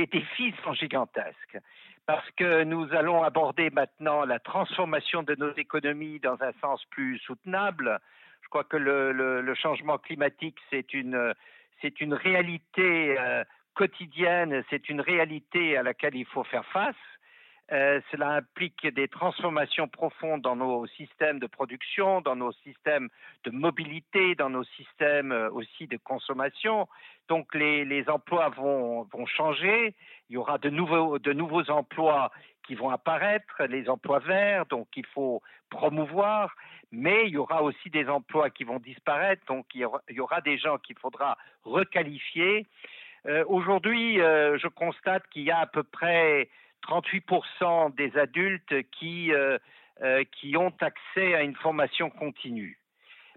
les défis sont gigantesques parce que nous allons aborder maintenant la transformation de nos économies dans un sens plus soutenable. Je crois que le, changement climatique, c'est une, réalité euh, quotidienne, c'est une réalité à laquelle il faut faire face. Euh, cela implique des transformations profondes dans nos systèmes de production, dans nos systèmes de mobilité, dans nos systèmes euh, aussi de consommation. Donc les, emplois vont, changer. Il y aura de nouveaux, emplois qui vont apparaître, les emplois verts, donc il faut promouvoir. Mais il y aura aussi des emplois qui vont disparaître, donc il y aura, des gens qu'il faudra requalifier. Euh, Aujourd'hui, je constate qu'il y a à peu près 38% des adultes qui, euh, euh, qui ont accès à une formation continue.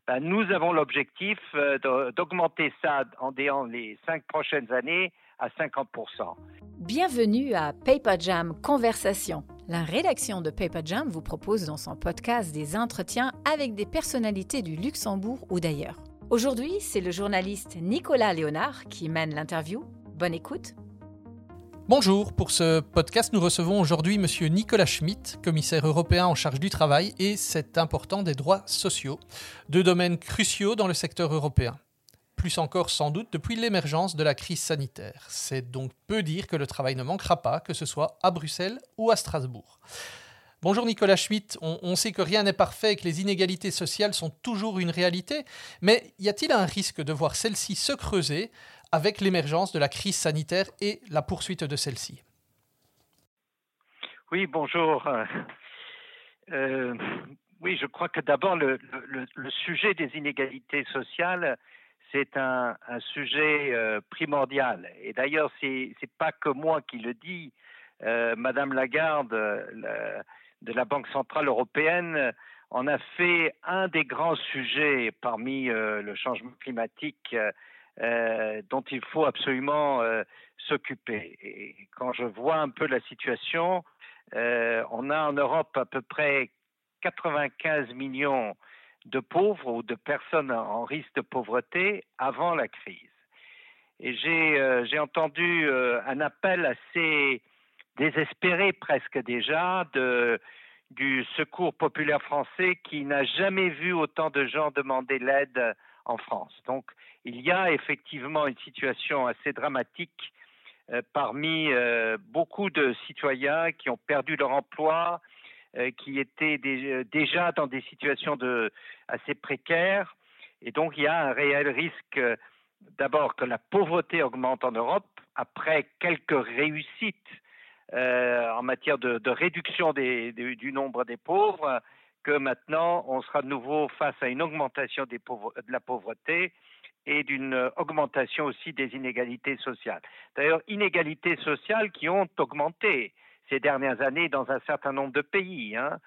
Ben, nous avons l'objectif euh, d'augmenter ça en les cinq prochaines années à 50%. Bienvenue à Paper Jam Conversation. La rédaction de Paper Jam vous propose dans son podcast des entretiens avec des personnalités du Luxembourg ou d'ailleurs. Aujourd'hui, c'est le journaliste Nicolas Léonard qui mène l'interview. Bonne écoute Bonjour, pour ce podcast, nous recevons aujourd'hui M. Nicolas Schmitt, commissaire européen en charge du travail et c'est important des droits sociaux, deux domaines cruciaux dans le secteur européen. Plus encore sans doute depuis l'émergence de la crise sanitaire. C'est donc peu dire que le travail ne manquera pas, que ce soit à Bruxelles ou à Strasbourg. Bonjour Nicolas Schmitt, on, on sait que rien n'est parfait et que les inégalités sociales sont toujours une réalité, mais y a-t-il un risque de voir celles-ci se creuser avec l'émergence de la crise sanitaire et la poursuite de celle-ci. Oui, bonjour. Euh, oui, je crois que d'abord, le, sujet des inégalités sociales, c'est un, sujet euh, primordial. Et d'ailleurs, ce n'est pas que moi qui le dis. Euh, Madame Lagarde de la Banque centrale européenne en a fait un des grands sujets parmi le changement climatique euh, dont il faut absolument euh, s'occuper. Et quand je vois un peu la situation, euh, on a en Europe à peu près 95 millions de pauvres ou de personnes en risque de pauvreté avant la crise. Et j'ai entendu un appel assez désespéré presque déjà du Secours populaire français qui n'a jamais vu autant de gens demander l'aide en France. Donc il y a effectivement une situation assez dramatique euh, parmi euh, beaucoup de citoyens qui ont perdu leur emploi, euh, qui étaient déjà dans des situations assez précaires. Et donc il y a un réel risque d'abord que la pauvreté augmente en Europe après quelques réussites en matière de, réduction du nombre des pauvres, que maintenant on sera de nouveau face à une augmentation de la pauvreté et d'une augmentation aussi des inégalités sociales. D'ailleurs, inégalités sociales qui ont augmenté ces dernières années dans un certain nombre de pays, hein,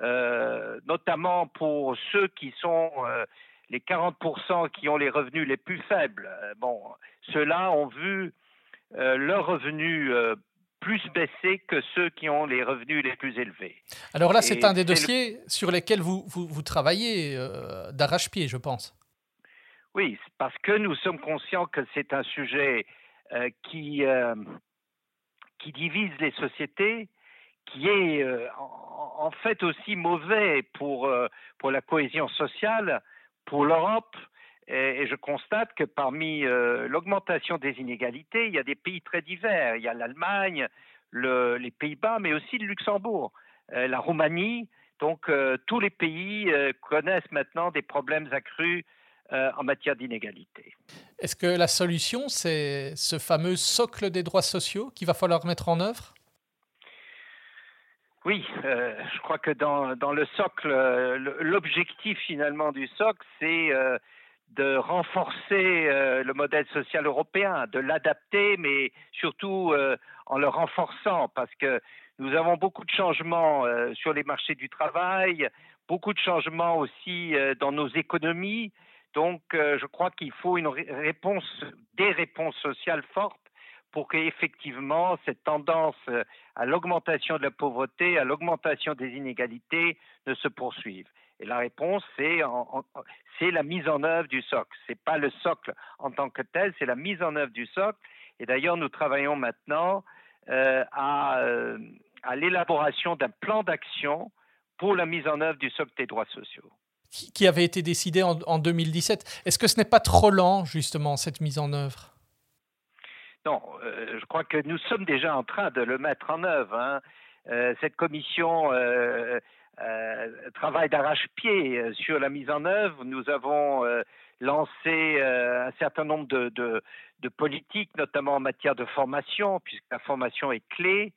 euh, notamment pour ceux qui sont euh, les 40% qui ont les revenus les plus faibles. Euh, bon, ceux-là ont vu leurs revenus plus baisser que ceux qui ont les revenus les plus élevés. Alors là, c'est un des dossiers sur lesquels vous, vous, vous travaillez d'arrache-pied, je pense. Oui, parce que nous sommes conscients que c'est un sujet euh, qui, euh, qui divise les sociétés, qui est euh, en, fait aussi mauvais pour, pour la cohésion sociale, pour l'Europe. Et, je constate que parmi l'augmentation des inégalités, il y a des pays très divers. Il y a l'Allemagne, le, les Pays-Bas, mais aussi le Luxembourg, la Roumanie. Donc tous les pays connaissent maintenant des problèmes accrus euh, en matière d'inégalité. Est-ce que la solution, c'est ce fameux socle des droits sociaux qu'il va falloir mettre en œuvre? Oui, euh, je crois que dans, dans le socle, euh, l'objectif finalement du socle, c'est de renforcer le modèle social européen, de l'adapter, mais surtout en le renforçant, parce que nous avons beaucoup de changements sur les marchés du travail, beaucoup de changements aussi dans nos économies, donc, euh, je crois qu'il faut une réponse, des réponses sociales fortes pour qu'effectivement cette tendance euh, à l'augmentation de la pauvreté, à l'augmentation des inégalités ne se poursuive. Et la réponse, c'est, c'est la mise en œuvre du socle. C'est pas le socle en tant que tel, c'est la mise en œuvre du socle. Et d'ailleurs, nous travaillons maintenant à, à l'élaboration d'un plan d'action pour la mise en œuvre du socle des droits sociaux. Qui avait été décidé en, en 2017. Est-ce que ce n'est pas trop lent, justement, cette mise en œuvre? Non, euh, je crois que nous sommes déjà en train de le mettre en œuvre. Hein. Euh, cette commission euh, travaille d'arrache-pied sur la mise en œuvre. Nous avons lancé un certain nombre de, politiques, notamment en matière de formation, puisque la formation est clé.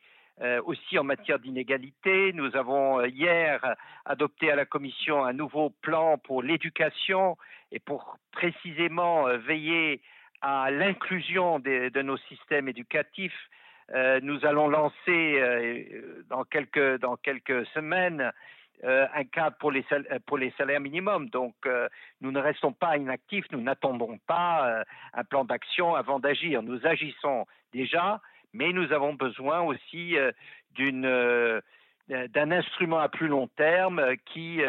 aussi en matière d'inégalité. Nous avons hier adopté à la Commission un nouveau plan pour l'éducation et pour précisément veiller à l'inclusion de nos systèmes éducatifs. Euh, nous allons lancer euh, dans, quelques, semaines euh, un cadre pour les, pour les salaires minimums. Donc, nous ne restons pas inactifs, nous n'attendons pas un plan d'action avant d'agir. Nous agissons déjà, mais nous avons besoin aussi d'un instrument à plus long terme qui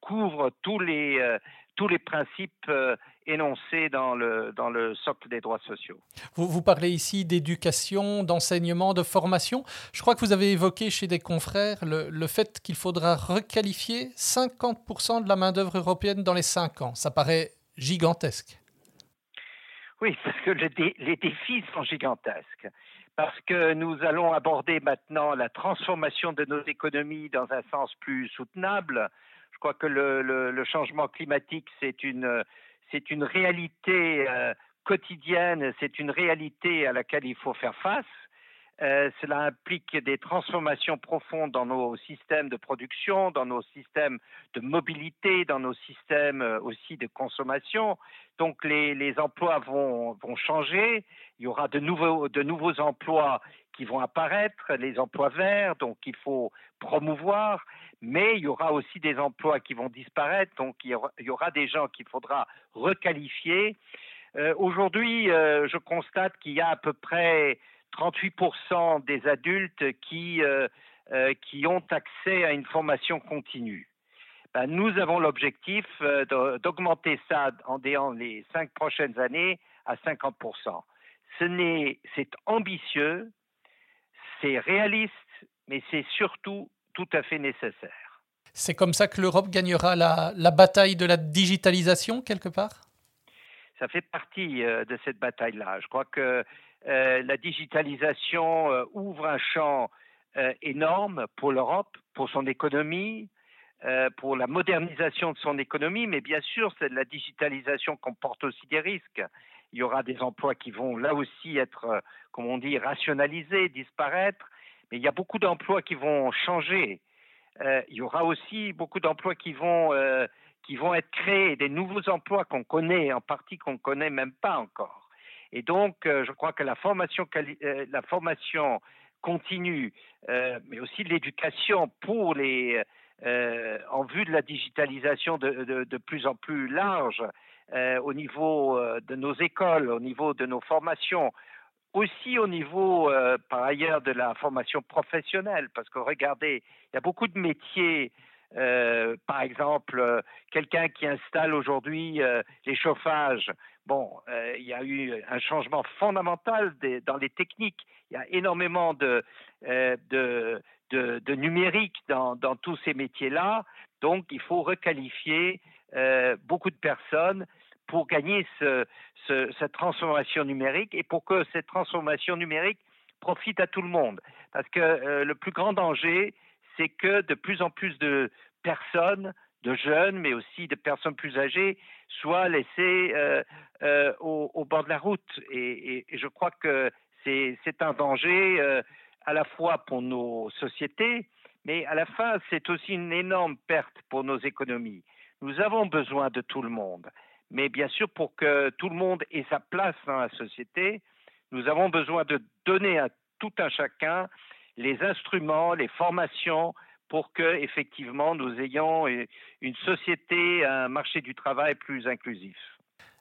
couvre tous les tous les principes énoncés dans le, dans le socle des droits sociaux. Vous, vous parlez ici d'éducation, d'enseignement, de formation. Je crois que vous avez évoqué chez des confrères le, le fait qu'il faudra requalifier 50% de la main-d'œuvre européenne dans les 5 ans. Ça paraît gigantesque. Oui, parce que les défis sont gigantesques. Parce que nous allons aborder maintenant la transformation de nos économies dans un sens plus soutenable. Je crois que le, changement climatique, c'est une, c'est une réalité euh, quotidienne, c'est une réalité à laquelle il faut faire face. Euh, cela implique des transformations profondes dans nos systèmes de production, dans nos systèmes de mobilité, dans nos systèmes euh, aussi de consommation. Donc les, les emplois vont, vont, changer. Il y aura de nouveaux, de nouveaux emplois qui vont apparaître, les emplois verts, donc il faut promouvoir mais il y aura aussi des emplois qui vont disparaître, donc il y aura, des gens qu'il faudra requalifier. Euh, aujourd'hui, euh, je constate qu'il y a à peu près 38% des adultes qui, euh, qui ont accès à une formation continue. Ben, nous avons l'objectif d'augmenter ça en les cinq prochaines années à 50%. C'est ambitieux, c'est réaliste, mais c'est surtout tout à fait nécessaire. C'est comme ça que l'Europe gagnera la, la, bataille de la digitalisation, quelque part? Ça fait partie euh, de cette bataille-là. Je crois que euh, la digitalisation euh, ouvre un champ énorme pour l'Europe, pour son économie, pour la modernisation de son économie, mais bien sûr, la digitalisation comporte aussi des risques. Il y aura des emplois qui vont là aussi être, comme on dit, rationalisés, disparaître mais il y a beaucoup d'emplois qui vont changer. Euh, il y aura aussi beaucoup d'emplois qui vont euh, qui vont être créés, des nouveaux emplois qu'on connaît, en partie qu'on ne connaît même pas encore. Et donc, euh, je crois que la formation, continue, mais aussi l'éducation pour les, en vue de la digitalisation de plus en plus large, au niveau de nos écoles, au niveau de nos formations, aussi au niveau, euh, par ailleurs, de la formation professionnelle, parce que regardez, il y a beaucoup de métiers, euh, par exemple, euh, quelqu'un qui installe aujourd'hui les chauffages. Bon, il y a eu un changement fondamental dans les techniques. Il y a énormément de, de, de, numérique dans, dans tous ces métiers-là. Donc, il faut requalifier beaucoup de personnes pour gagner ce, cette transformation numérique et pour que cette transformation numérique profite à tout le monde. Parce que euh, le plus grand danger, c'est que de plus en plus de personnes, de jeunes, mais aussi de personnes plus âgées, soient laissées euh, euh, au, bord de la route. Et je crois que c'est un danger à la fois pour nos sociétés, mais à la fin, c'est aussi une énorme perte pour nos économies. Nous avons besoin de tout le monde. Mais bien sûr, pour que tout le monde ait sa place dans la société, nous avons besoin de donner à tout un chacun les instruments, les formations pour que effectivement nous ayons une société, un marché du travail plus inclusif.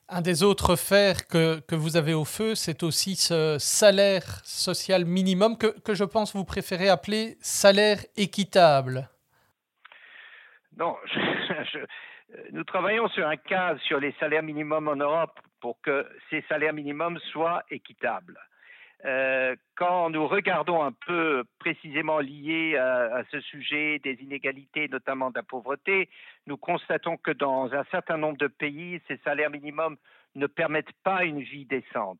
Un des autres fers que, que vous avez au feu, c'est aussi ce salaire social minimum que, que je pense vous préférez appeler salaire équitable. Non, je, nous travaillons sur un cadre sur les salaires minimums en Europe pour que ces salaires minimums soient équitables. euh, quand nous regardons un peu précisément lié à, ce sujet des inégalités, notamment de la pauvreté, nous constatons que dans un certain nombre de pays, ces salaires minimums ne permettent pas une vie décente.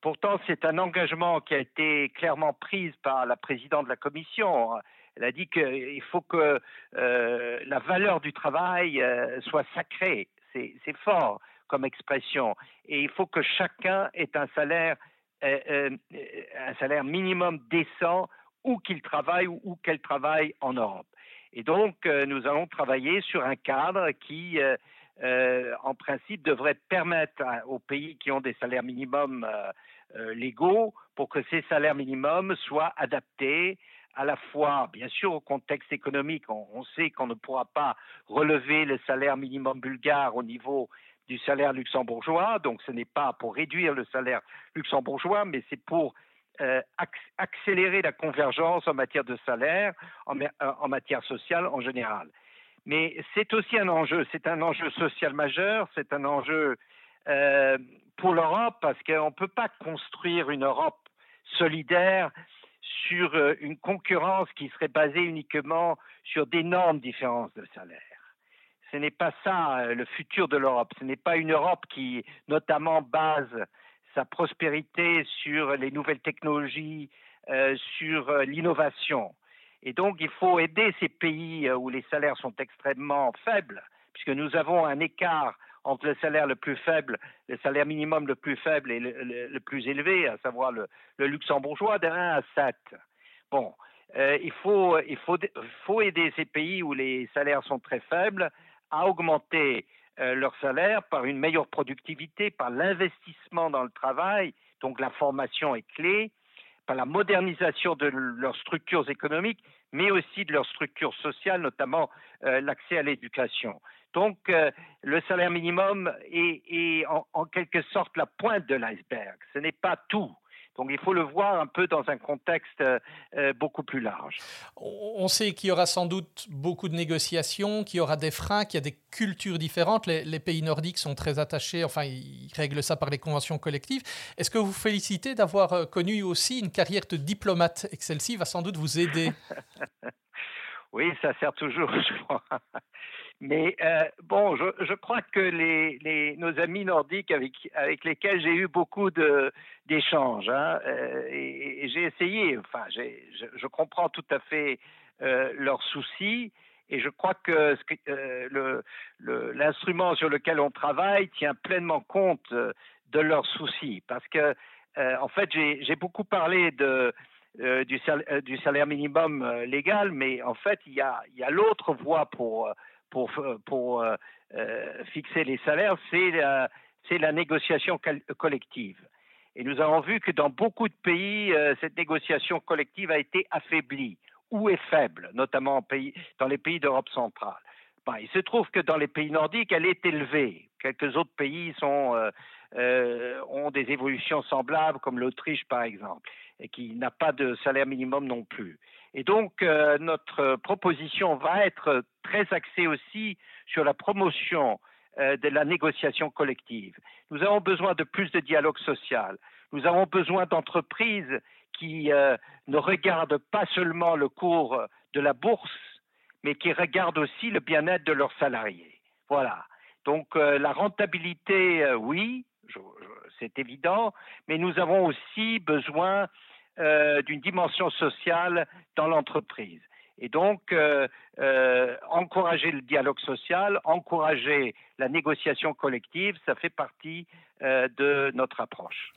Pourtant, c'est un engagement qui a été clairement pris par la présidente de la Commission. Elle a dit qu'il faut que euh, la valeur du travail euh, soit sacrée. C'est fort comme expression. Et il faut que chacun ait un salaire euh, un salaire minimum décent où qu'il travaille ou où qu'elle travaille en Europe. Et donc, nous allons travailler sur un cadre qui, en principe, devrait permettre aux pays qui ont des salaires minimums légaux pour que ces salaires minimums soient adaptés à la fois, bien sûr, au contexte économique. on sait qu'on ne pourra pas relever le salaire minimum bulgare au niveau du salaire luxembourgeois. Donc ce n'est pas pour réduire le salaire luxembourgeois, mais c'est pour euh, accélérer la convergence en matière de salaire, en, euh, matière sociale en général. Mais c'est aussi un enjeu, c'est un enjeu social majeur, c'est un enjeu euh, pour l'Europe parce qu'on ne peut pas construire une Europe solidaire sur une concurrence qui serait basée uniquement sur d'énormes différences de salaire ce n'est pas ça euh, le futur de l'Europe. Ce n'est pas une Europe qui, notamment, base sa prospérité sur les nouvelles technologies, euh, sur euh, l'innovation. Et donc, il faut aider ces pays où les salaires sont extrêmement faibles, puisque nous avons un écart entre le salaire le plus faible, le salaire minimum le plus faible et le, plus élevé, à savoir le, luxembourgeois, de 1 à 7. Bon, il, faut, il faut aider ces pays où les salaires sont très faibles à augmenter euh, leur salaire par une meilleure productivité, par l'investissement dans le travail, donc la formation est clé, par la modernisation de leurs structures économiques, mais aussi de leurs structures sociales, notamment euh, l'accès à l'éducation. Donc, euh, le salaire minimum est, en, quelque sorte la pointe de l'iceberg. Ce n'est pas tout. Donc il faut le voir un peu dans un contexte euh, euh, beaucoup plus large. On sait qu'il y aura sans doute beaucoup de négociations, qu'il y aura des freins, qu'il y a des cultures différentes. Les, pays nordiques sont très attachés, enfin ils règlent ça par les conventions collectives. Est-ce que vous félicitez d'avoir euh, connu aussi une carrière de diplomate et que celle-ci va sans doute vous aider Oui, ça sert toujours, je crois. Mais euh, bon, je, crois que les, nos amis nordiques avec, avec lesquels j'ai eu beaucoup d'échanges, hein, euh, et, j'ai essayé, enfin, je, comprends tout à fait euh, leurs soucis, et je crois que l'instrument sur lequel on travaille tient pleinement compte de leurs soucis, parce que, en fait, j'ai beaucoup parlé de, du, salaire, minimum légal, mais en fait, il y a l'autre voie pour pour, pour euh, euh, fixer les salaires, c'est la, négociation collective. Et nous avons vu que dans beaucoup de pays, euh, cette négociation collective a été affaiblie ou est faible, notamment dans les pays d'Europe centrale. Ben, il se trouve que dans les pays nordiques, elle est élevée. Quelques autres pays sont, euh, ont des évolutions semblables, comme l'Autriche par exemple, et qui n'a pas de salaire minimum non plus. Et donc, euh, notre proposition va être très axée aussi sur la promotion euh, de la négociation collective. Nous avons besoin de plus de dialogue social. Nous avons besoin d'entreprises qui euh, ne regardent pas seulement le cours de la bourse, mais qui regardent aussi le bien-être de leurs salariés. Voilà. Donc la rentabilité, oui, c'est évident, mais nous avons aussi besoin euh, d'une dimension sociale dans l'entreprise. Et donc, euh, euh, encourager le dialogue social, encourager la négociation collective, ça fait partie de notre approche.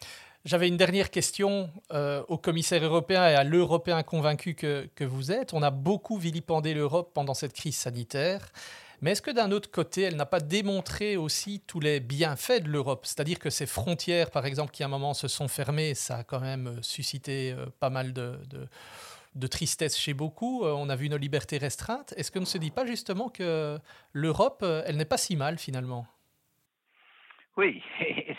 J'avais une dernière question au commissaire européen et à l'Européen convaincu que, que, vous êtes. On a beaucoup vilipendé l'Europe pendant cette crise sanitaire. Mais est-ce que d'un autre côté, elle n'a pas démontré aussi tous les bienfaits de l'Europe? C'est-à-dire que ces frontières, par exemple, qui à un moment se sont fermées, ça a quand même euh, suscité euh, pas mal de, tristesse chez beaucoup. Euh, on a vu nos libertés restreintes. Est-ce que ne se dit pas justement que l'Europe, elle n'est pas si mal finalement? Oui,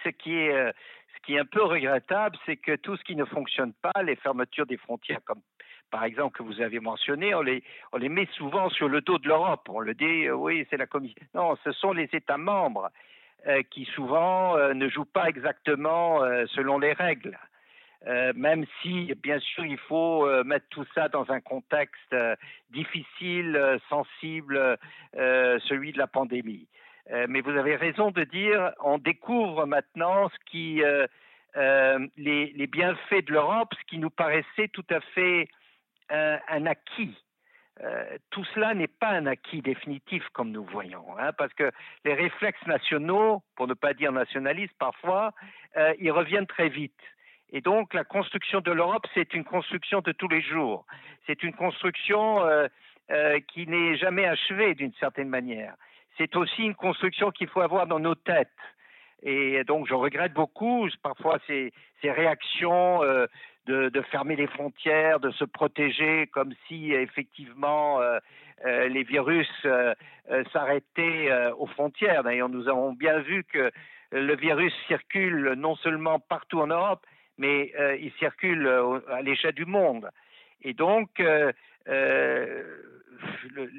ce qui est... Ce qui est un peu regrettable, c'est que tout ce qui ne fonctionne pas, les fermetures des frontières comme par exemple, que vous avez mentionné, on les, met souvent sur le dos de l'Europe. On le dit, euh, oui, c'est la Commission. Non, ce sont les États membres euh, qui souvent euh, ne jouent pas exactement selon les règles. même si, bien sûr, il faut mettre tout ça dans un contexte difficile, sensible, celui de la pandémie. mais vous avez raison de dire, on découvre maintenant ce qui, les, bienfaits de l'Europe, ce qui nous paraissait tout à fait un acquis. Euh, tout cela n'est pas un acquis définitif comme nous voyons, hein, parce que les réflexes nationaux, pour ne pas dire nationalistes parfois, euh, ils reviennent très vite. Et donc la construction de l'Europe, c'est une construction de tous les jours. C'est une construction euh, qui n'est jamais achevée d'une certaine manière. C'est aussi une construction qu'il faut avoir dans nos têtes. Et donc je regrette beaucoup parfois ces, ces réactions de, fermer les frontières, de se protéger comme si effectivement euh, euh, les virus euh, s'arrêtaient aux frontières. D'ailleurs, nous avons bien vu que le virus circule non seulement partout en Europe, mais il circule à l'échelle du monde. Et donc, les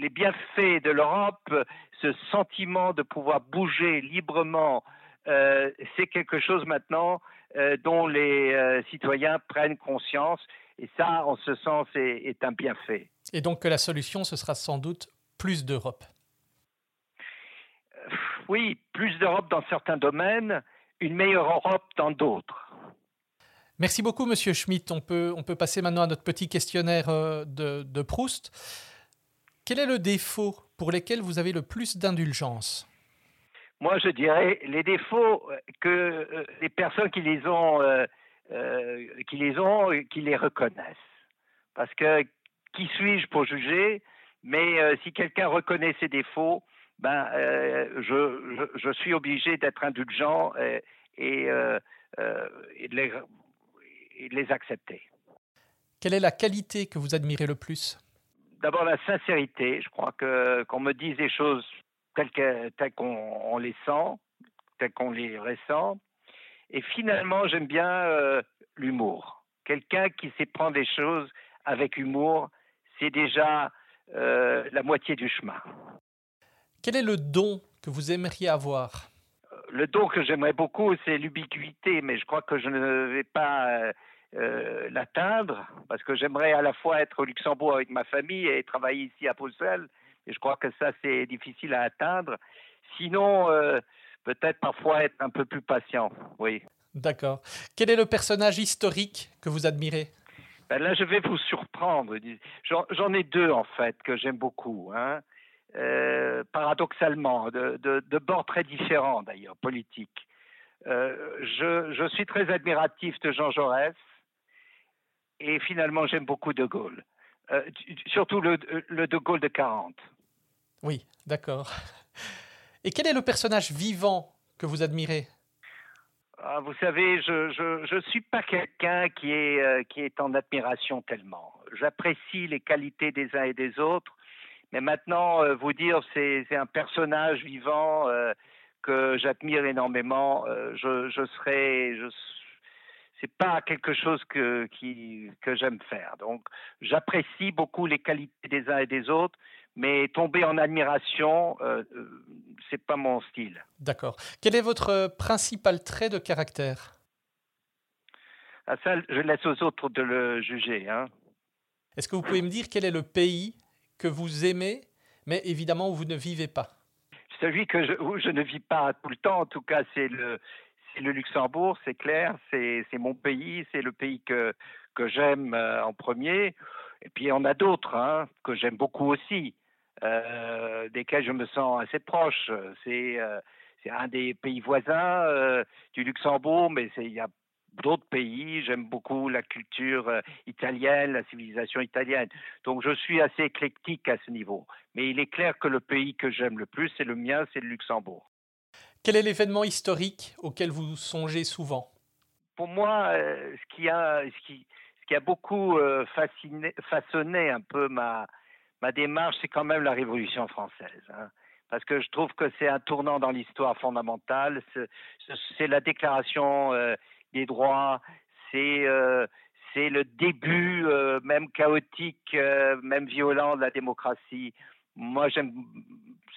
bienfaits de l'Europe, ce sentiment de pouvoir bouger librement, c'est quelque chose maintenant euh, dont les euh, citoyens prennent conscience. Et ça, en ce sens, est, un bienfait. Et donc que la solution, ce sera sans doute plus d'Europe. Euh, oui, plus d'Europe dans certains domaines, une meilleure Europe dans d'autres. Merci beaucoup, Monsieur Schmitt. On peut, on peut passer maintenant à notre petit questionnaire de, de Proust. Quel est le défaut pour lequel vous avez le plus d'indulgence? Moi, je dirais les défauts que euh, les personnes qui les ont, euh, euh, qui les ont, qui les reconnaissent. Parce que qui suis-je pour juger? Mais si quelqu'un reconnaît ses défauts, ben, je, je, suis obligé d'être indulgent et, et, et, de les, et, de les, accepter. Quelle est la qualité que vous admirez le plus? D'abord la sincérité. Je crois que qu'on me dise des choses tels qu'on les sent, tels qu'on les ressent. Et finalement, j'aime bien euh, l'humour. Quelqu'un qui sait prendre les choses avec humour, c'est déjà euh, la moitié du chemin. Quel est le don que vous aimeriez avoir? Le don que j'aimerais beaucoup, c'est l'ubiquité, mais je crois que je ne vais pas euh, l'atteindre, parce que j'aimerais à la fois être au Luxembourg avec ma famille et travailler ici à Bruxelles, et je crois que ça, c'est difficile à atteindre. Sinon, euh, peut-être parfois être un peu plus patient, oui. D'accord. Quel est le personnage historique que vous admirez? Ben Là, je vais vous surprendre. J'en ai deux, en fait, que j'aime beaucoup. Hein. Euh, paradoxalement, de, de, bords très différents d'ailleurs, politiques. Euh, je, je, suis très admiratif de Jean Jaurès et finalement j'aime beaucoup De Gaulle, surtout le, le, De Gaulle de 40. Oui, d'accord. Et quel est le personnage vivant que vous admirez? Ah, Vous savez, je ne suis pas quelqu'un qui, est euh, qui est en admiration tellement. J'apprécie les qualités des uns et des autres, mais maintenant, euh, vous dire c'est un personnage vivant euh, que j'admire énormément, je, je serais... Je, c'est pas quelque chose que, qui, que j'aime faire. Donc, j'apprécie beaucoup les qualités des uns et des autres, mais tomber en admiration, euh, euh, c'est pas mon style. D'accord. Quel est votre principal trait de caractère? Ah, Ça, je laisse aux autres de le juger. Hein. Est-ce que vous pouvez me dire quel est le pays que vous aimez, mais évidemment où vous ne vivez pas? Celui que je, où je ne vis pas tout le temps, en tout cas, c'est le, le Luxembourg, c'est clair, c'est mon pays, c'est le pays que, j'aime euh, en premier. Et puis en a d'autres hein, que j'aime beaucoup aussi, euh, desquels je me sens assez proche. C'est euh, un des pays voisins euh, du Luxembourg, mais il y a d'autres pays. J'aime beaucoup la culture italienne, la civilisation italienne. Donc je suis assez éclectique à ce niveau. Mais il est clair que le pays que j'aime le plus, c'est le mien, c'est le Luxembourg. Quel est l'événement historique auquel vous songez souvent? Pour moi, ce qui a, ce qui, a beaucoup euh, façonné un peu ma, ma démarche, c'est quand même la Révolution française. Hein. parce que je trouve que c'est un tournant dans l'histoire fondamentale. C'est la déclaration euh, des droits, c'est euh, le début, même chaotique, même violent de la démocratie. Moi.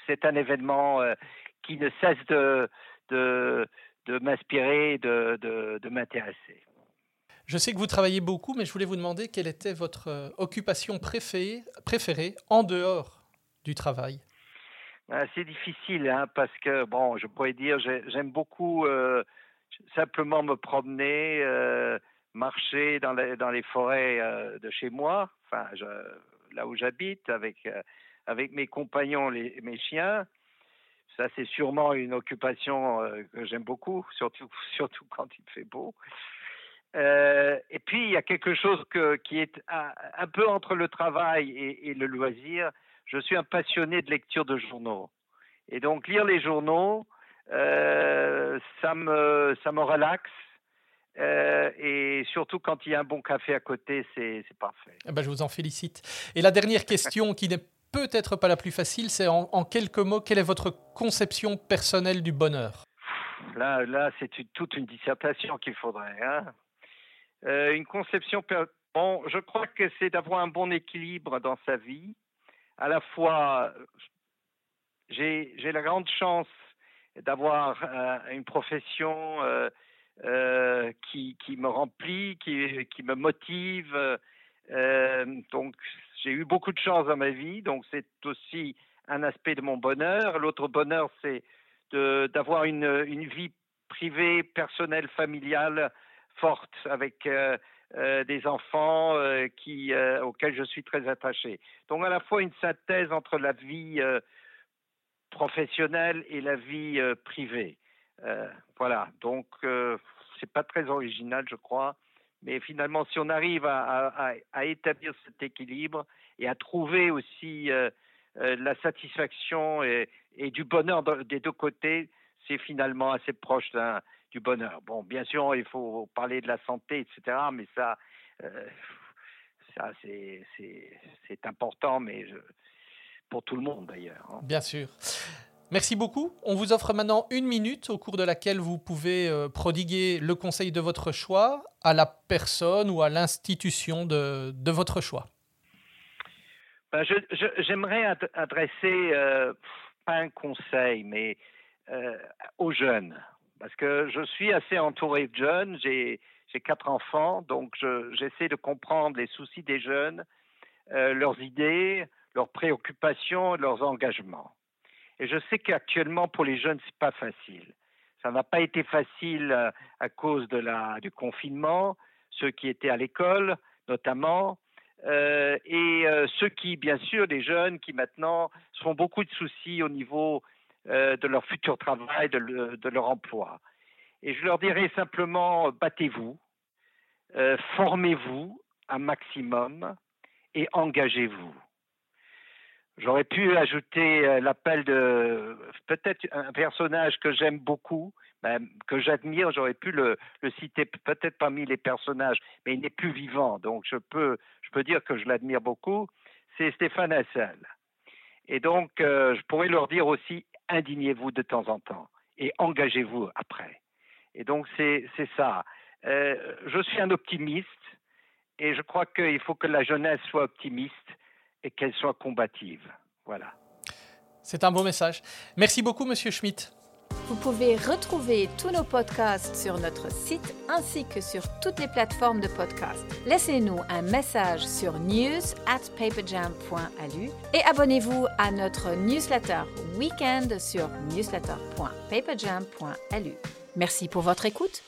C'est un événement qui ne cesse de, de, de m'inspirer, de, de, de m'intéresser. Je sais que vous travaillez beaucoup, mais je voulais vous demander quelle était votre euh, occupation préférée, préférée en dehors du travail. Ah, c'est difficile, hein, parce que, bon, je pourrais dire, j'aime beaucoup euh, simplement me promener, euh, marcher dans les, dans les forêts de chez moi, enfin, là où j'habite, avec, avec mes compagnons, les, mes chiens. Ça, c'est sûrement une occupation que j'aime beaucoup, surtout, surtout quand il fait beau. Euh, et puis, il y a quelque chose qui est un, peu entre le travail et, le loisir. Je suis un passionné de lecture de journaux. Et donc, lire les journaux, euh, ça, me, ça me relaxe. Euh, et surtout quand il y a un bon café à côté, c'est parfait. Eh ben, je vous en félicite. Et la dernière question, qui n'est peut-être pas la plus facile, c'est en, quelques mots, quelle est votre conception personnelle du bonheur? Là, là c'est toute une dissertation qu'il faudrait. Hein euh, une conception. Bon, je crois que c'est d'avoir un bon équilibre dans sa vie. À la fois, j'ai la grande chance d'avoir euh, une profession euh, qui, me remplit, qui me motive. Donc, j'ai eu beaucoup de chance dans ma vie. Donc, c'est aussi un aspect de mon bonheur. L'autre bonheur, c'est d'avoir une, vie privée, personnelle, familiale forte avec euh, euh, des enfants euh, auxquels je suis très attaché. Donc à la fois une synthèse entre la vie professionnelle et la vie privée. voilà, donc c'est pas très original, je crois, mais finalement, si on arrive à, établir cet équilibre et à trouver aussi la satisfaction et, du bonheur des deux côtés, c'est finalement assez proche du bonheur. Bon, bien sûr, il faut parler de la santé, etc., mais ça, euh, ça c'est important, mais pour tout le monde d'ailleurs. Hein. Bien sûr. Merci beaucoup. On vous offre maintenant une minute au cours de laquelle vous pouvez euh, prodiguer le conseil de votre choix à la personne ou à l'institution de, votre choix. Ben, J'aimerais adresser, euh, pas un conseil, mais aux jeunes, parce que je suis assez entouré de jeunes, j'ai quatre enfants, donc j'essaie de comprendre les soucis des jeunes, euh, leurs idées, leurs préoccupations, leurs engagements. Et je sais qu'actuellement pour les jeunes c'est pas facile. Ça n'a pas été facile euh, à cause de du confinement, ceux qui étaient à l'école notamment, euh, et ceux qui, bien sûr, les jeunes qui maintenant font beaucoup de soucis au niveau euh, de leur futur travail, de, leur emploi. Et je leur dirais simplement, battez-vous, euh, formez-vous un maximum et engagez-vous. J'aurais pu ajouter euh, l'appel de peut-être un personnage que j'aime beaucoup, que j'admire, j'aurais pu le, citer peut-être parmi les personnages, mais il n'est plus vivant, donc je peux, je peux dire que je l'admire beaucoup, c'est Stéphane Hassel. Et donc, je pourrais leur dire aussi, indignez-vous de temps en temps et engagez-vous après. Et donc c'est ça. Euh, je suis un optimiste et je crois qu'il faut que la jeunesse soit optimiste et qu'elle soit combative. Voilà. C'est un beau message. Merci beaucoup, Monsieur Schmitt. Vous pouvez retrouver tous nos podcasts sur notre site ainsi que sur toutes les plateformes de podcast. Laissez-nous un message sur news at paperjam.alu et abonnez-vous à notre newsletter weekend sur newsletter.paperjam.alu. Merci pour votre écoute